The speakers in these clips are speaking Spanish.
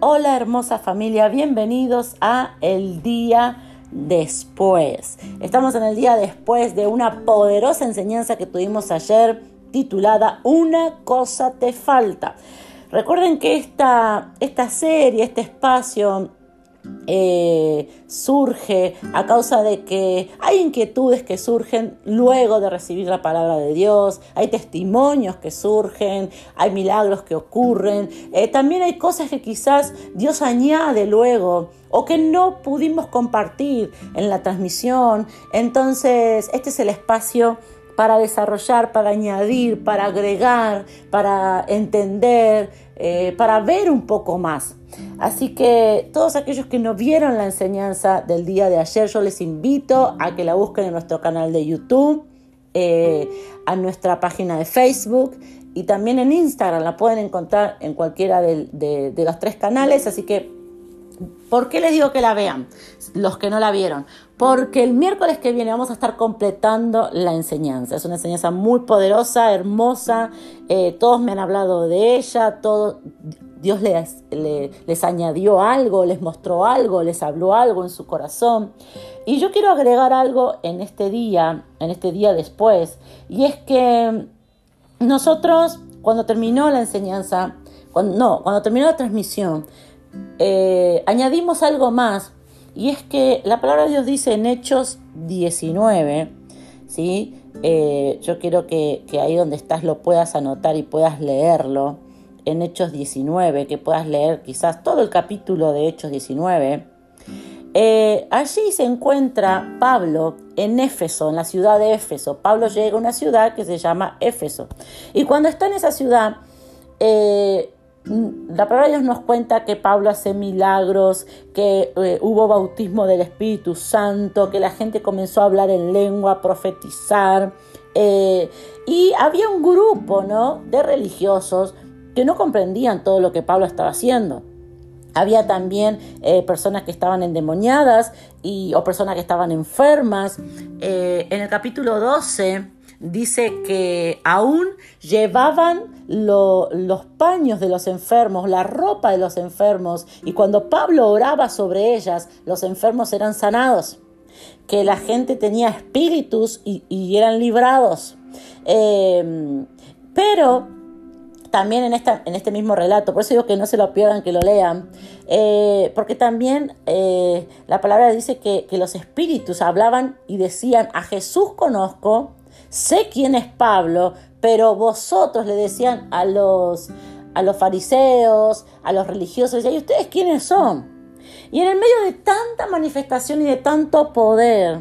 Hola hermosa familia, bienvenidos a El Día Después. Estamos en el día después de una poderosa enseñanza que tuvimos ayer titulada Una cosa te falta. Recuerden que esta, esta serie, este espacio eh, surge a causa de que hay inquietudes que surgen luego de recibir la palabra de Dios, hay testimonios que surgen, hay milagros que ocurren, eh, también hay cosas que quizás Dios añade luego o que no pudimos compartir en la transmisión. Entonces, este es el espacio para desarrollar, para añadir, para agregar, para entender, eh, para ver un poco más. Así que todos aquellos que no vieron la enseñanza del día de ayer, yo les invito a que la busquen en nuestro canal de YouTube, eh, a nuestra página de Facebook y también en Instagram. La pueden encontrar en cualquiera de, los tres canales. Así que, ¿por qué les digo que la vean? Los que no la vieron. Porque el miércoles que viene vamos a estar completando la enseñanza. Es una enseñanza muy poderosa, hermosa. Eh, todos me han hablado de ella. Dios les, les, añadió algo, les mostró algo, les habló algo en su corazón. Y yo quiero agregar algo en este día, en este día después, y es que nosotros, cuando terminó la enseñanza, no, cuando terminó la transmisión, eh, añadimos algo más, y es que la palabra de Dios dice en Hechos 19, ¿sí? Eh, yo quiero que, que ahí donde estás lo puedas anotar y puedas leerlo en Hechos 19, que puedas leer quizás todo el capítulo de Hechos 19. Eh, allí se encuentra Pablo en Éfeso, en la ciudad de Éfeso. Pablo llega a una ciudad que se llama Éfeso. Y cuando está en esa ciudad, eh, la palabra de Dios nos cuenta que Pablo hace milagros, que eh, hubo bautismo del Espíritu Santo, que la gente comenzó a hablar en lengua, a profetizar. y había un grupo ¿no? de religiosos que no comprendían todo lo que Pablo estaba haciendo. Había también eh, personas que estaban endemoniadas y, o personas que estaban enfermas. Eh, en el capítulo 12 dice que aún llevaban los paños de los enfermos, la ropa de los enfermos, y cuando Pablo oraba sobre ellas, los enfermos eran sanados, que la gente tenía espíritus y, eran librados. Eh, pero también en este mismo relato, por eso digo que no se lo pierdan, que lo lean, eh, porque también eh, la palabra dice que, los espíritus hablaban y decían, a Jesús conozco, sé quién es Pablo, pero vosotros le decían a los, a los fariseos, a los religiosos, ¿y ustedes quiénes son? Y en el medio de tanta manifestación y de tanto poder,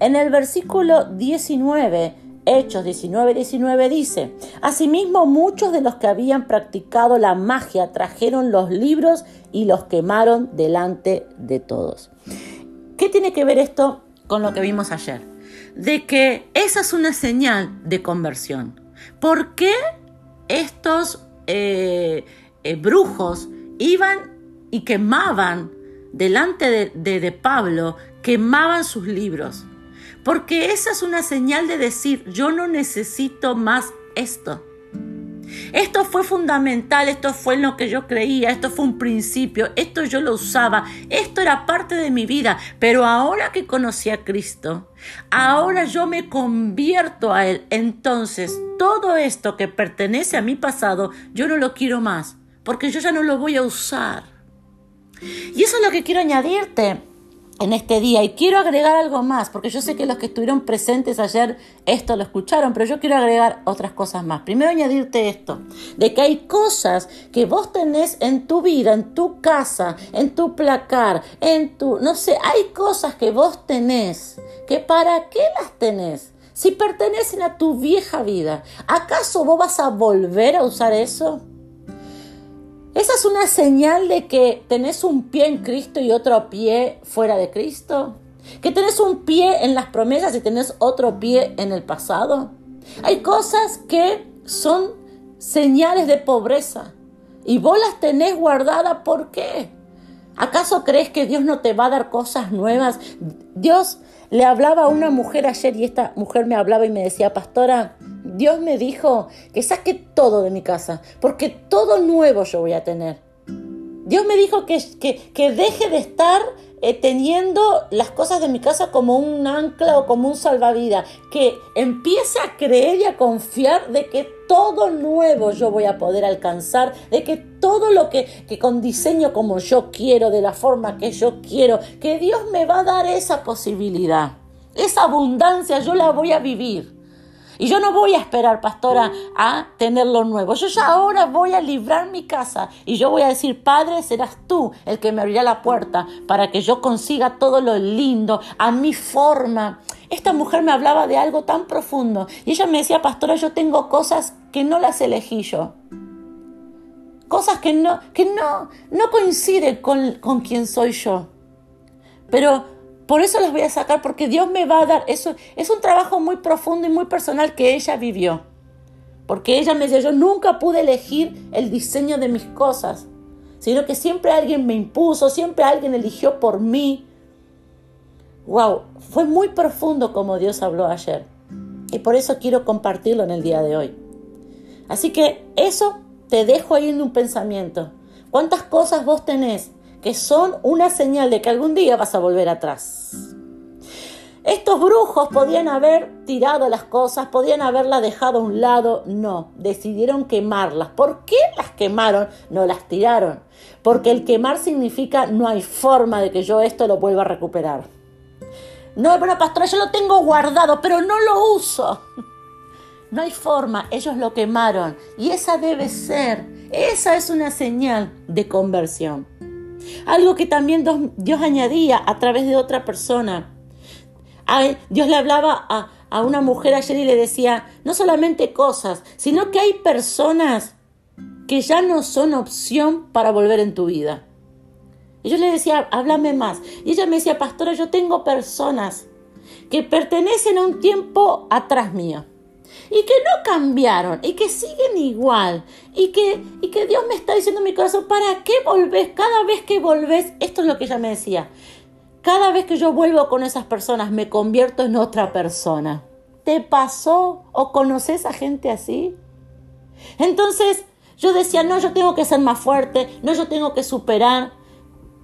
en el versículo 19, Hechos 19, 19 dice, Asimismo muchos de los que habían practicado la magia trajeron los libros y los quemaron delante de todos. ¿Qué tiene que ver esto con lo que vimos ayer? De que esa es una señal de conversión. ¿Por qué estos eh, eh, brujos iban y quemaban delante de Pablo, quemaban sus libros? Porque esa es una señal de decir, yo no necesito más esto. Esto fue fundamental, esto fue en lo que yo creía, esto fue un principio, esto yo lo usaba, esto era parte de mi vida, pero ahora que conocí a Cristo, ahora yo me convierto a Él, entonces todo esto que pertenece a mi pasado, yo no lo quiero más, porque yo ya no lo voy a usar. Y eso es lo que quiero añadirte en este día. Y quiero agregar algo más, porque yo sé que los que estuvieron presentes ayer esto lo escucharon, pero yo quiero agregar otras cosas más. Primero añadirte esto, de que hay cosas que vos tenés en tu vida, en tu casa, en tu placar, en tu, no sé, hay cosas que vos tenés, que para qué las tenés. Si pertenecen a tu vieja vida, ¿acaso vos vas a volver a usar eso? ¿Esa es una señal de que tenés un pie en Cristo y otro pie fuera de Cristo? ¿Que tenés un pie en las promesas y tenés otro pie en el pasado? Hay cosas que son señales de pobreza y vos las tenés guardadas. ¿Por qué? ¿Acaso crees que Dios no te va a dar cosas nuevas? Dios le hablaba a una mujer ayer y esta mujer me hablaba y me decía, pastora, Dios me dijo que saque todo de mi casa, porque todo nuevo yo voy a tener. Dios me dijo que, que, que deje de estar eh, teniendo las cosas de mi casa como un ancla o como un salvavidas, que empiece a creer y a confiar de que todo nuevo yo voy a poder alcanzar, de que todo lo que, que con diseño como yo quiero, de la forma que yo quiero, que Dios me va a dar esa posibilidad. Esa abundancia yo la voy a vivir. Y yo no voy a esperar, pastora, a tener lo nuevo. Yo ya ahora voy a librar mi casa y yo voy a decir, Padre, serás tú el que me abrirá la puerta para que yo consiga todo lo lindo a mi forma. Esta mujer me hablaba de algo tan profundo y ella me decía, pastora, yo tengo cosas que no las elegí yo. Cosas que no, que no, no coinciden con, con quien soy yo. Pero por eso las voy a sacar, porque Dios me va a dar. Eso es un trabajo muy profundo y muy personal que ella vivió. Porque ella me decía, yo nunca pude elegir el diseño de mis cosas, sino que siempre alguien me impuso, siempre alguien eligió por mí. Wow, fue muy profundo como Dios habló ayer. Y por eso quiero compartirlo en el día de hoy. Así que eso te dejo ahí en un pensamiento. ¿Cuántas cosas vos tenés que son una señal de que algún día vas a volver atrás. Estos brujos podían haber tirado las cosas, podían haberlas dejado a un lado, no, decidieron quemarlas. ¿Por qué las quemaron? No las tiraron. Porque el quemar significa no hay forma de que yo esto lo vuelva a recuperar. No, bueno, pastora, yo lo tengo guardado, pero no lo uso. No hay forma, ellos lo quemaron. Y esa debe ser, esa es una señal de conversión. Algo que también Dios añadía a través de otra persona. Dios le hablaba a, a una mujer ayer y le decía, no solamente cosas, sino que hay personas que ya no son opción para volver en tu vida. Y yo le decía, háblame más. Y ella me decía, pastora, yo tengo personas que pertenecen a un tiempo atrás mío y que no cambiaron y que siguen igual y que, y que Dios me está diciendo en mi corazón, ¿para qué volvés? Cada vez que volvés, esto es lo que ella me decía, cada vez que yo vuelvo con esas personas me convierto en otra persona. ¿Te pasó o conoces a gente así? Entonces yo decía, no, yo tengo que ser más fuerte, no, yo tengo que superar.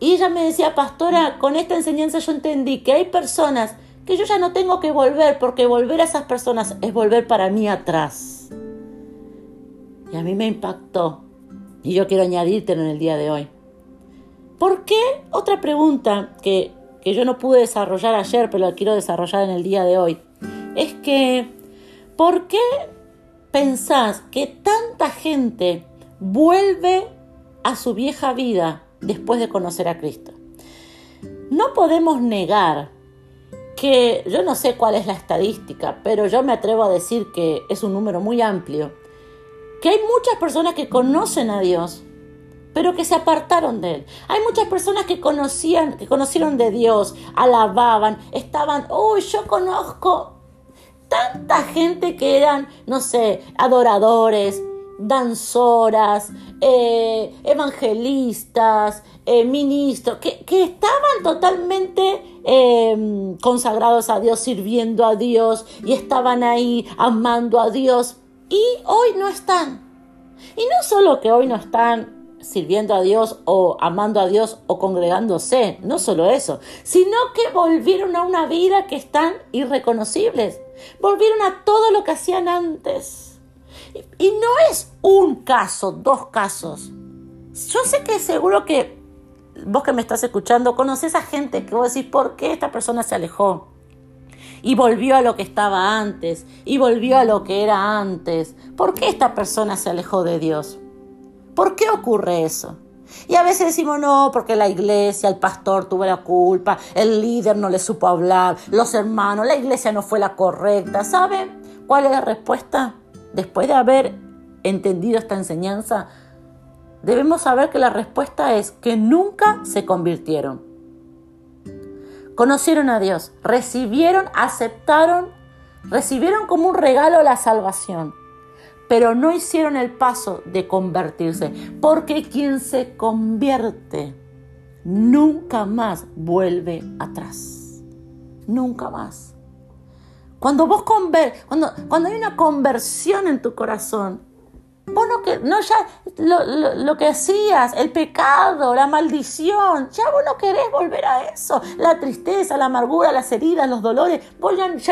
Y ella me decía, pastora, con esta enseñanza yo entendí que hay personas que yo ya no tengo que volver, porque volver a esas personas es volver para mí atrás. Y a mí me impactó. Y yo quiero añadírtelo en el día de hoy. ¿Por qué? Otra pregunta que, que yo no pude desarrollar ayer, pero la quiero desarrollar en el día de hoy. Es que, ¿por qué pensás que tanta gente vuelve a su vieja vida después de conocer a Cristo? No podemos negar que yo no sé cuál es la estadística, pero yo me atrevo a decir que es un número muy amplio, que hay muchas personas que conocen a Dios, pero que se apartaron de él. Hay muchas personas que conocían, que conocieron de Dios, alababan, estaban, uy, yo conozco tanta gente que eran, no sé, adoradores, danzoras, eh, evangelistas, eh, ministros, que, que, estaban totalmente eh, consagrados a Dios, sirviendo a Dios y estaban ahí amando a Dios y hoy no están. Y no solo que hoy no están sirviendo a Dios o amando a Dios o congregándose, no solo eso, sino que volvieron a una vida que están irreconocibles, volvieron a todo lo que hacían antes. Y no es un caso, dos casos. Yo sé que seguro que vos que me estás escuchando conoces a gente que vos decís, ¿por qué esta persona se alejó? Y volvió a lo que estaba antes, y volvió a lo que era antes. ¿Por qué esta persona se alejó de Dios? ¿Por qué ocurre eso? Y a veces decimos, no, porque la iglesia, el pastor tuvo la culpa, el líder no le supo hablar, los hermanos, la iglesia no fue la correcta. ¿Saben cuál es la respuesta? después de haber entendido esta enseñanza, debemos saber que la respuesta es que nunca se convirtieron. Conocieron a Dios, recibieron, aceptaron, recibieron como un regalo la salvación, pero no hicieron el paso de convertirse, porque quien se convierte nunca más vuelve atrás, nunca más. Cuando vos cuando, cuando hay una conversión en tu corazón, Vos no, que, no ya lo, que hacías, el pecado, la maldición, ya vos no querés volver a eso. La tristeza, la amargura, las heridas, los dolores.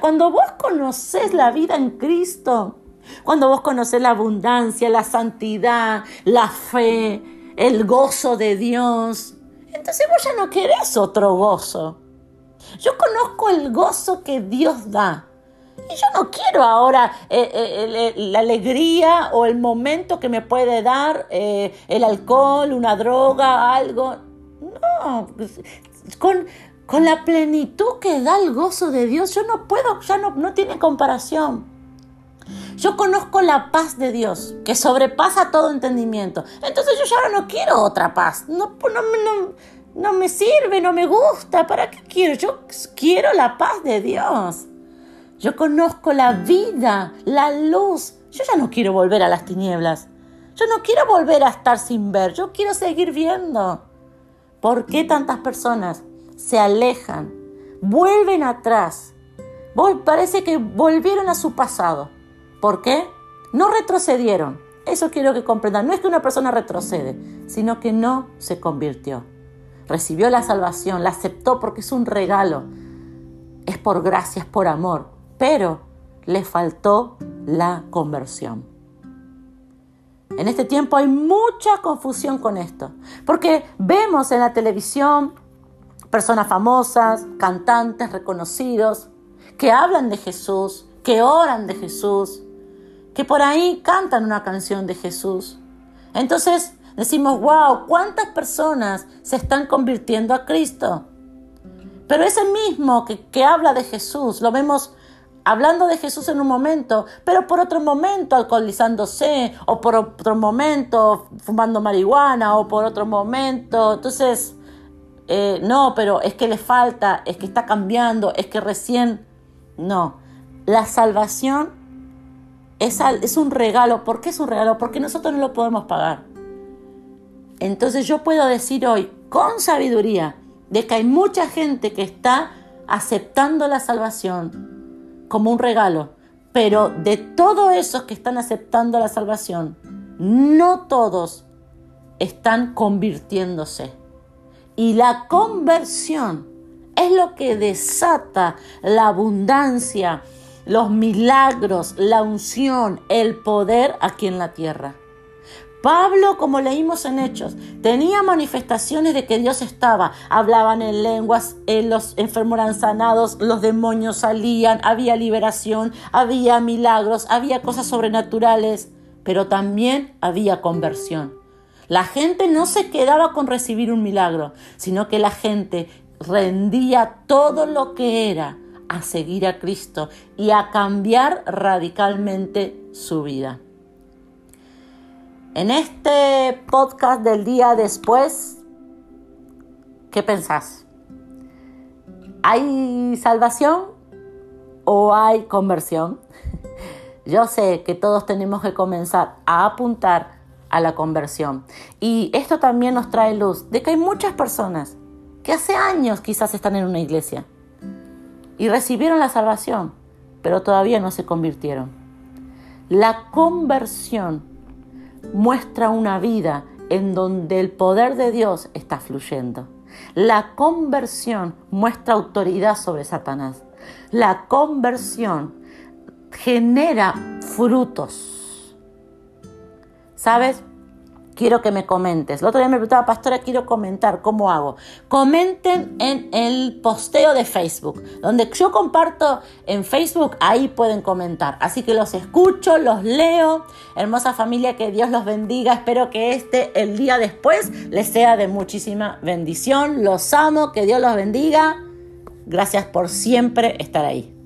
Cuando vos conocés la vida en Cristo, cuando vos conocés la abundancia, la santidad, la fe, el gozo de Dios, entonces vos ya no querés otro gozo. Yo conozco el gozo que Dios da. Yo no quiero ahora eh, eh, la alegría o el momento que me puede dar eh, el alcohol, una droga, algo. No, con, con la plenitud que da el gozo de Dios, yo no puedo, ya no, no tiene comparación. Yo conozco la paz de Dios, que sobrepasa todo entendimiento. Entonces yo ya no quiero otra paz. No, no, no, no me sirve, no me gusta. ¿Para qué quiero? Yo quiero la paz de Dios. Yo conozco la vida, la luz. Yo ya no quiero volver a las tinieblas. Yo no quiero volver a estar sin ver. Yo quiero seguir viendo. ¿Por qué tantas personas se alejan, vuelven atrás? Parece que volvieron a su pasado. ¿Por qué? No retrocedieron. Eso quiero que comprendan. No es que una persona retrocede, sino que no se convirtió. Recibió la salvación, la aceptó porque es un regalo. Es por gracia, es por amor pero le faltó la conversión. En este tiempo hay mucha confusión con esto, porque vemos en la televisión personas famosas, cantantes reconocidos, que hablan de Jesús, que oran de Jesús, que por ahí cantan una canción de Jesús. Entonces decimos, wow, ¿cuántas personas se están convirtiendo a Cristo? Pero ese mismo que, que habla de Jesús, lo vemos hablando de Jesús en un momento, pero por otro momento alcoholizándose, o por otro momento fumando marihuana, o por otro momento. Entonces, eh, no, pero es que le falta, es que está cambiando, es que recién. No, la salvación es, es un regalo. ¿Por qué es un regalo? Porque nosotros no lo podemos pagar. Entonces yo puedo decir hoy, con sabiduría, de que hay mucha gente que está aceptando la salvación, como un regalo. Pero de todos esos que están aceptando la salvación, no todos están convirtiéndose. Y la conversión es lo que desata la abundancia, los milagros, la unción, el poder aquí en la tierra. Pablo, como leímos en Hechos, tenía manifestaciones de que Dios estaba. Hablaban en lenguas, los enfermos eran sanados, los demonios salían, había liberación, había milagros, había cosas sobrenaturales, pero también había conversión. La gente no se quedaba con recibir un milagro, sino que la gente rendía todo lo que era a seguir a Cristo y a cambiar radicalmente su vida. En este podcast del día después, ¿qué pensás? ¿Hay salvación o hay conversión? Yo sé que todos tenemos que comenzar a apuntar a la conversión. Y esto también nos trae luz de que hay muchas personas que hace años quizás están en una iglesia y recibieron la salvación, pero todavía no se convirtieron. La conversión muestra una vida en donde el poder de Dios está fluyendo. La conversión muestra autoridad sobre Satanás. La conversión genera frutos. ¿Sabes? Quiero que me comentes. El otro día me preguntaba, pastora, quiero comentar, ¿cómo hago? Comenten en el posteo de Facebook, donde yo comparto en Facebook, ahí pueden comentar. Así que los escucho, los leo. Hermosa familia, que Dios los bendiga. Espero que este, el día después, les sea de muchísima bendición. Los amo, que Dios los bendiga. Gracias por siempre estar ahí.